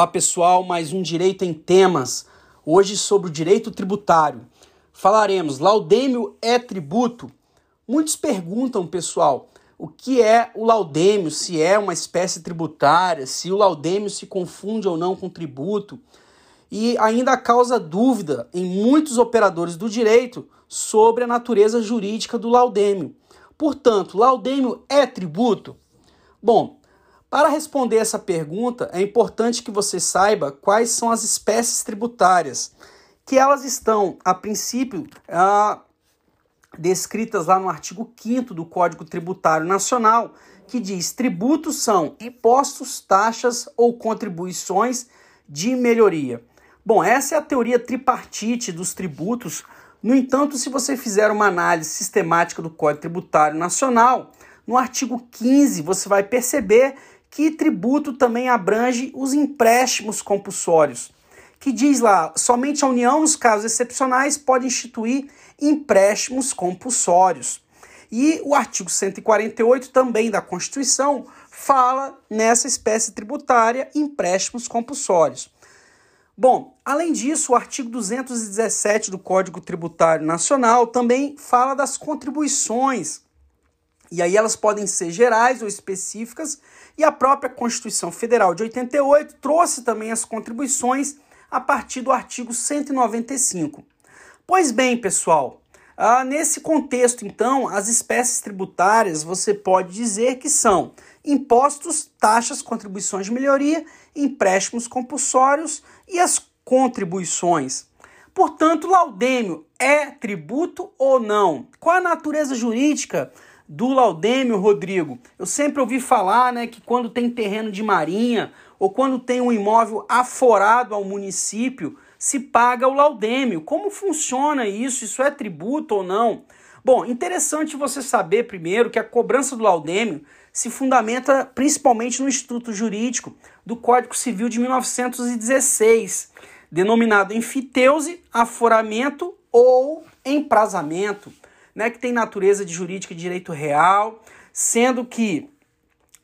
Olá pessoal, mais um Direito em Temas. Hoje sobre o direito tributário. Falaremos: laudêmio é tributo? Muitos perguntam, pessoal, o que é o laudêmio, se é uma espécie tributária, se o laudêmio se confunde ou não com tributo. E ainda causa dúvida em muitos operadores do direito sobre a natureza jurídica do laudêmio. Portanto, laudêmio é tributo? Bom, para responder essa pergunta, é importante que você saiba quais são as espécies tributárias, que elas estão, a princípio, ah, descritas lá no artigo 5 do Código Tributário Nacional, que diz: tributos são impostos, taxas ou contribuições de melhoria. Bom, essa é a teoria tripartite dos tributos. No entanto, se você fizer uma análise sistemática do Código Tributário Nacional, no artigo 15 você vai perceber que tributo também abrange os empréstimos compulsórios, que diz lá, somente a União, nos casos excepcionais, pode instituir empréstimos compulsórios. E o artigo 148 também da Constituição fala nessa espécie tributária empréstimos compulsórios. Bom, além disso, o artigo 217 do Código Tributário Nacional também fala das contribuições e aí elas podem ser gerais ou específicas, e a própria Constituição Federal de 88 trouxe também as contribuições a partir do artigo 195. Pois bem, pessoal, ah, nesse contexto, então, as espécies tributárias você pode dizer que são impostos, taxas, contribuições de melhoria, empréstimos compulsórios e as contribuições. Portanto, laudêmio é tributo ou não? Qual a natureza jurídica do Laudêmio Rodrigo. Eu sempre ouvi falar né, que quando tem terreno de marinha ou quando tem um imóvel aforado ao município, se paga o laudêmio. Como funciona isso? Isso é tributo ou não? Bom, interessante você saber primeiro que a cobrança do laudêmio se fundamenta principalmente no Instituto Jurídico do Código Civil de 1916, denominado enfiteuse, aforamento ou emprazamento né, que tem natureza de jurídica de direito real, sendo que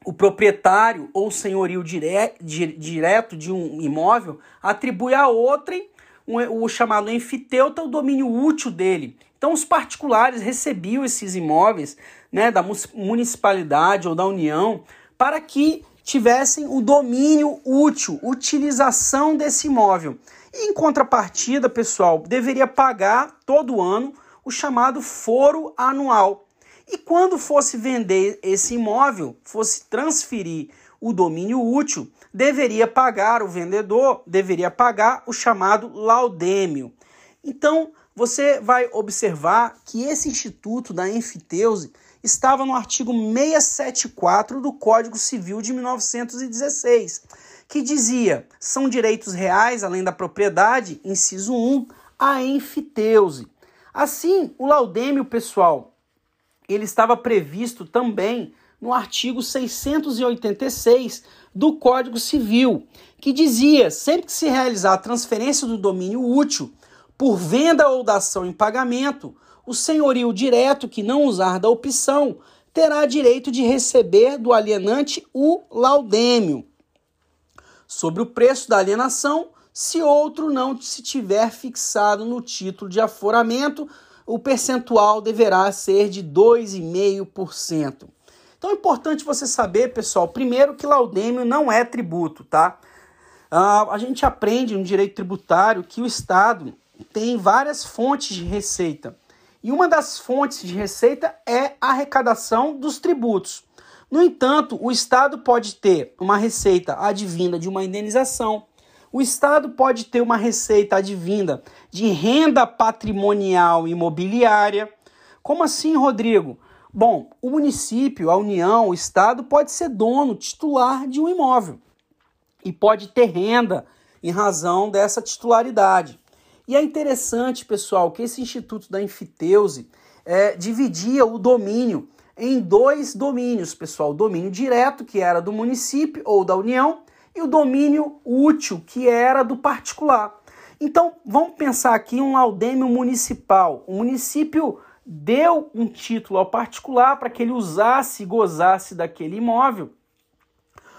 o proprietário ou senhorio dire, direto de um imóvel atribui a outrem o, o chamado enfiteuta o domínio útil dele. Então os particulares recebiam esses imóveis né, da municipalidade ou da União para que tivessem o domínio útil, utilização desse imóvel. E em contrapartida, pessoal, deveria pagar todo ano o chamado foro anual. E quando fosse vender esse imóvel, fosse transferir o domínio útil, deveria pagar o vendedor, deveria pagar o chamado laudêmio. Então, você vai observar que esse instituto da enfiteuse estava no artigo 674 do Código Civil de 1916, que dizia: são direitos reais, além da propriedade, inciso 1, a enfiteuse. Assim, o laudêmio pessoal, ele estava previsto também no artigo 686 do Código Civil, que dizia: sempre que se realizar a transferência do domínio útil por venda ou dação em pagamento, o senhorio direto que não usar da opção terá direito de receber do alienante o laudêmio. Sobre o preço da alienação se outro não se tiver fixado no título de aforamento, o percentual deverá ser de 2,5%. Então é importante você saber, pessoal, primeiro que laudêmio não é tributo, tá? Uh, a gente aprende no direito tributário que o Estado tem várias fontes de receita. E uma das fontes de receita é a arrecadação dos tributos. No entanto, o Estado pode ter uma receita advinda de uma indenização, o Estado pode ter uma receita advinda de renda patrimonial imobiliária. Como assim, Rodrigo? Bom, o município, a União, o Estado pode ser dono titular de um imóvel e pode ter renda em razão dessa titularidade. E é interessante, pessoal, que esse Instituto da Enfiteuse é, dividia o domínio em dois domínios, pessoal: o domínio direto, que era do município ou da União, e o domínio útil, que era do particular. Então, vamos pensar aqui um laudêmio municipal. O município deu um título ao particular para que ele usasse e gozasse daquele imóvel.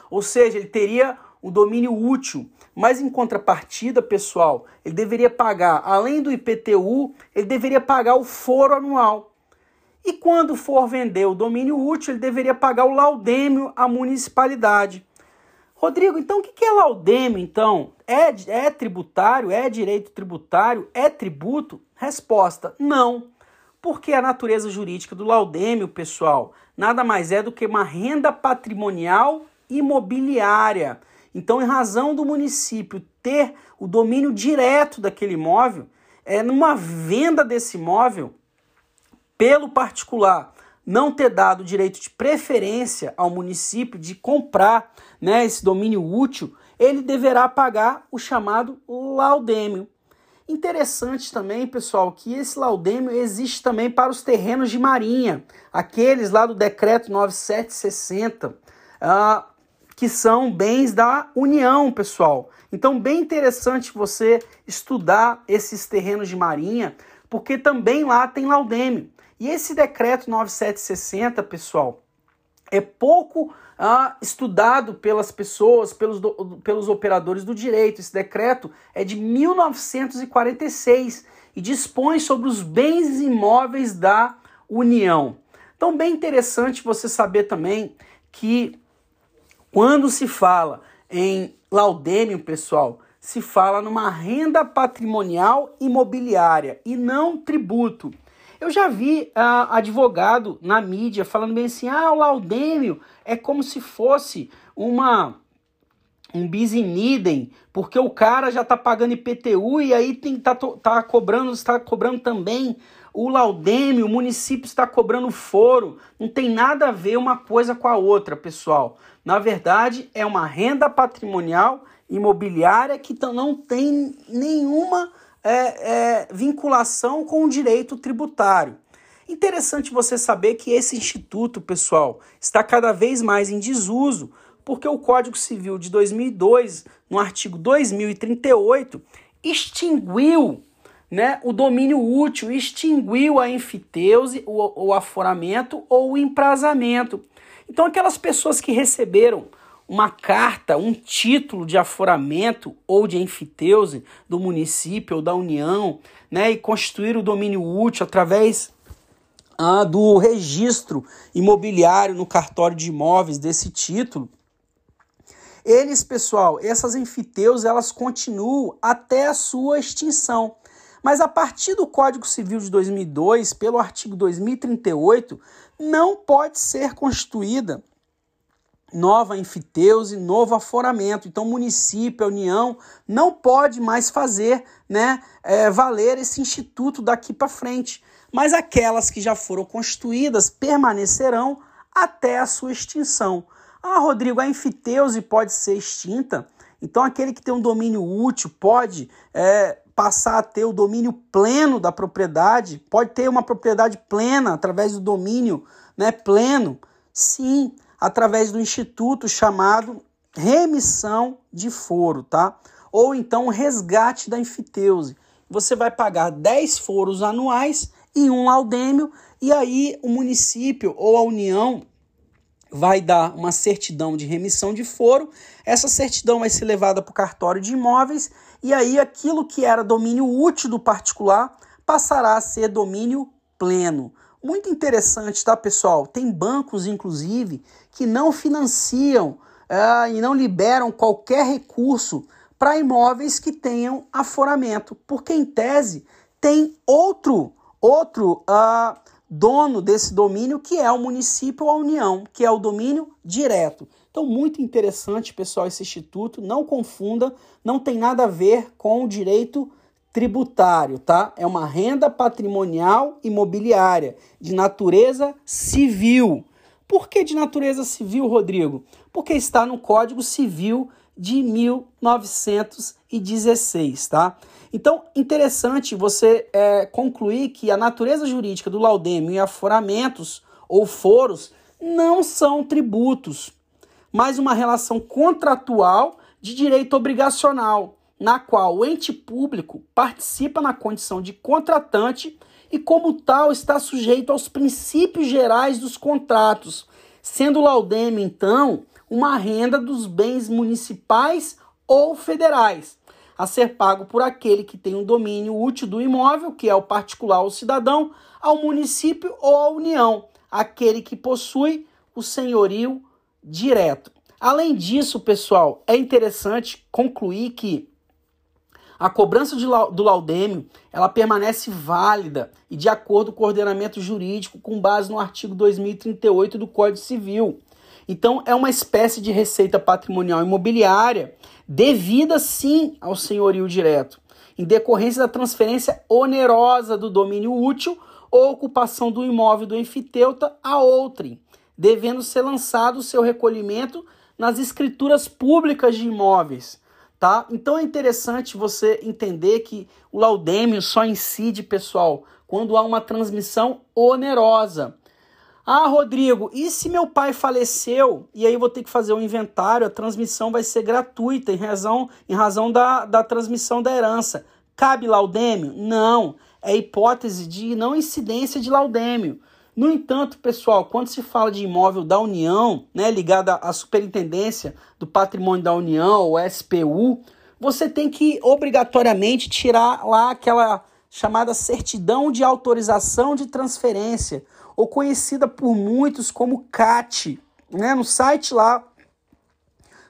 Ou seja, ele teria o domínio útil, mas em contrapartida, pessoal, ele deveria pagar, além do IPTU, ele deveria pagar o foro anual. E quando for vender o domínio útil, ele deveria pagar o laudêmio à municipalidade. Rodrigo, então o que é laudêmio, então? É, é tributário? É direito tributário? É tributo? Resposta, não. Porque a natureza jurídica do laudêmio, pessoal, nada mais é do que uma renda patrimonial imobiliária. Então, em razão do município ter o domínio direto daquele imóvel, é numa venda desse imóvel pelo particular não ter dado direito de preferência ao município de comprar né, esse domínio útil, ele deverá pagar o chamado laudêmio. Interessante também, pessoal, que esse laudêmio existe também para os terrenos de marinha, aqueles lá do decreto 9760, uh, que são bens da União, pessoal. Então, bem interessante você estudar esses terrenos de marinha, porque também lá tem laudêmio. E esse decreto 9760, pessoal, é pouco ah, estudado pelas pessoas, pelos, do, pelos operadores do direito. Esse decreto é de 1946 e dispõe sobre os bens imóveis da União. Então, bem interessante você saber também que quando se fala em laudêmio, pessoal, se fala numa renda patrimonial imobiliária e não tributo. Eu já vi uh, advogado na mídia falando bem assim: ah, o laudêmio é como se fosse uma um bis idem, porque o cara já tá pagando IPTU e aí tem tá, tá cobrando, está cobrando também o laudêmio, o município está cobrando foro. Não tem nada a ver uma coisa com a outra, pessoal. Na verdade, é uma renda patrimonial imobiliária que não tem nenhuma é, é, vinculação com o direito tributário. Interessante você saber que esse instituto, pessoal, está cada vez mais em desuso, porque o Código Civil de 2002, no artigo 2038, extinguiu né, o domínio útil, extinguiu a enfiteuse, o, o aforamento ou o emprazamento. Então, aquelas pessoas que receberam uma carta, um título de aforamento ou de enfiteuse do município ou da União, né, e constituir o domínio útil através ah, do registro imobiliário no cartório de imóveis desse título. Eles, pessoal, essas enfiteus, elas continuam até a sua extinção. Mas a partir do Código Civil de 2002, pelo artigo 2038, não pode ser constituída nova enfiteuse, novo aforamento. Então, o município, a União, não pode mais fazer né, é, valer esse instituto daqui para frente. Mas aquelas que já foram constituídas permanecerão até a sua extinção. Ah, Rodrigo, a enfiteuse pode ser extinta? Então, aquele que tem um domínio útil pode é, passar a ter o domínio pleno da propriedade? Pode ter uma propriedade plena através do domínio né, pleno? Sim, através do instituto chamado remissão de foro, tá? Ou então resgate da enfiteuse. Você vai pagar 10 foros anuais e um laudêmio, e aí o município ou a União vai dar uma certidão de remissão de foro. Essa certidão vai ser levada para o cartório de imóveis, e aí aquilo que era domínio útil do particular passará a ser domínio pleno. Muito interessante, tá, pessoal? Tem bancos, inclusive, que não financiam uh, e não liberam qualquer recurso para imóveis que tenham aforamento, porque em tese tem outro outro uh, dono desse domínio que é o município ou a União, que é o domínio direto. Então, muito interessante, pessoal, esse instituto. Não confunda, não tem nada a ver com o direito tributário, tá? É uma renda patrimonial imobiliária de natureza civil. Por que de natureza civil, Rodrigo? Porque está no Código Civil de 1916, tá? Então, interessante você é, concluir que a natureza jurídica do laudêmio e aforamentos ou foros não são tributos, mas uma relação contratual de direito obrigacional, na qual o ente público participa na condição de contratante e, como tal, está sujeito aos princípios gerais dos contratos, sendo o laudêmio, então, uma renda dos bens municipais ou federais, a ser pago por aquele que tem um domínio útil do imóvel, que é o particular ou cidadão, ao município ou à União, aquele que possui o senhorio direto. Além disso, pessoal, é interessante concluir que a cobrança do laudêmio ela permanece válida e de acordo com o ordenamento jurídico com base no artigo 2038 do Código Civil. Então, é uma espécie de receita patrimonial imobiliária devida sim ao senhorio direto, em decorrência da transferência onerosa do domínio útil ou ocupação do imóvel do enfiteuta a outrem, devendo ser lançado o seu recolhimento nas escrituras públicas de imóveis. Tá? Então é interessante você entender que o laudêmio só incide, pessoal, quando há uma transmissão onerosa. Ah, Rodrigo, e se meu pai faleceu e aí vou ter que fazer o um inventário, a transmissão vai ser gratuita em razão, em razão da, da transmissão da herança. Cabe laudêmio? Não. É hipótese de não incidência de laudêmio. No entanto, pessoal, quando se fala de imóvel da União, né, ligado à Superintendência do Patrimônio da União, o SPU, você tem que obrigatoriamente tirar lá aquela chamada certidão de autorização de transferência ou conhecida por muitos como CAT. Né? No site lá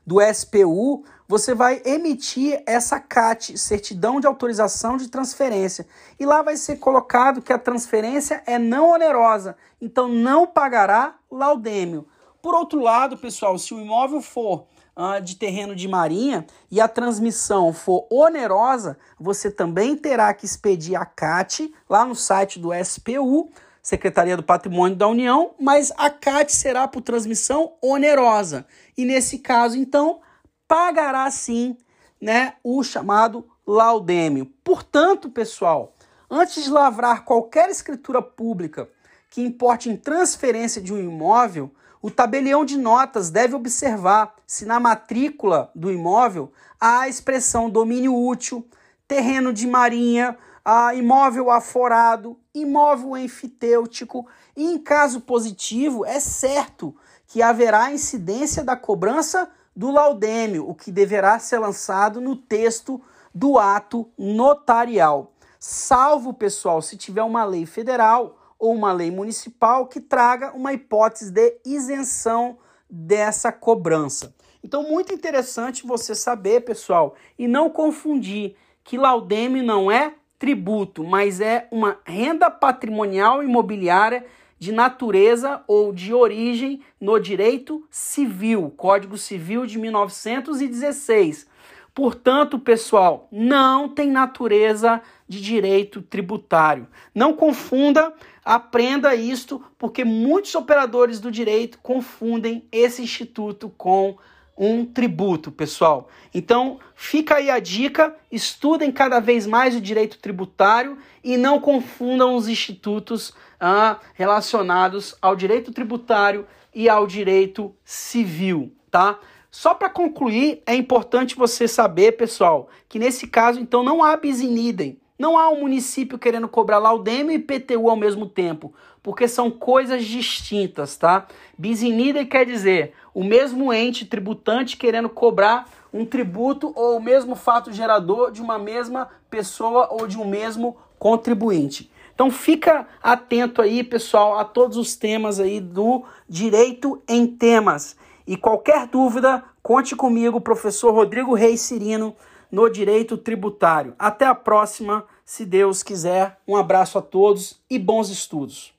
do SPU, você vai emitir essa CAT, certidão de autorização de transferência. E lá vai ser colocado que a transferência é não onerosa, então não pagará laudêmio. Por outro lado, pessoal, se o imóvel for uh, de terreno de marinha e a transmissão for onerosa, você também terá que expedir a CAT lá no site do SPU Secretaria do Patrimônio da União, mas a CAT será por transmissão onerosa. E nesse caso, então, pagará sim né, o chamado laudêmio. Portanto, pessoal, antes de lavrar qualquer escritura pública que importe em transferência de um imóvel, o tabelião de notas deve observar se na matrícula do imóvel há a expressão domínio útil, terreno de marinha, imóvel aforado, imóvel enfitêutico, e em caso positivo, é certo que haverá incidência da cobrança do laudêmio, o que deverá ser lançado no texto do ato notarial. Salvo, pessoal, se tiver uma lei federal ou uma lei municipal que traga uma hipótese de isenção dessa cobrança. Então, muito interessante você saber, pessoal, e não confundir que laudêmio não é tributo, mas é uma renda patrimonial imobiliária de natureza ou de origem no direito civil, Código Civil de 1916. Portanto, pessoal, não tem natureza de direito tributário. Não confunda, aprenda isto, porque muitos operadores do direito confundem esse instituto com um tributo, pessoal. Então, fica aí a dica: estudem cada vez mais o direito tributário e não confundam os institutos ah, relacionados ao direito tributário e ao direito civil, tá? Só para concluir, é importante você saber, pessoal, que nesse caso, então, não há bis in idem. Não há um município querendo cobrar laudêmio e IPTU ao mesmo tempo, porque são coisas distintas, tá? Bis in idem quer dizer o mesmo ente tributante querendo cobrar um tributo ou o mesmo fato gerador de uma mesma pessoa ou de um mesmo contribuinte. Então fica atento aí, pessoal, a todos os temas aí do direito em temas. E qualquer dúvida, conte comigo, professor Rodrigo Reis Cirino, no direito tributário. Até a próxima, se Deus quiser. Um abraço a todos e bons estudos.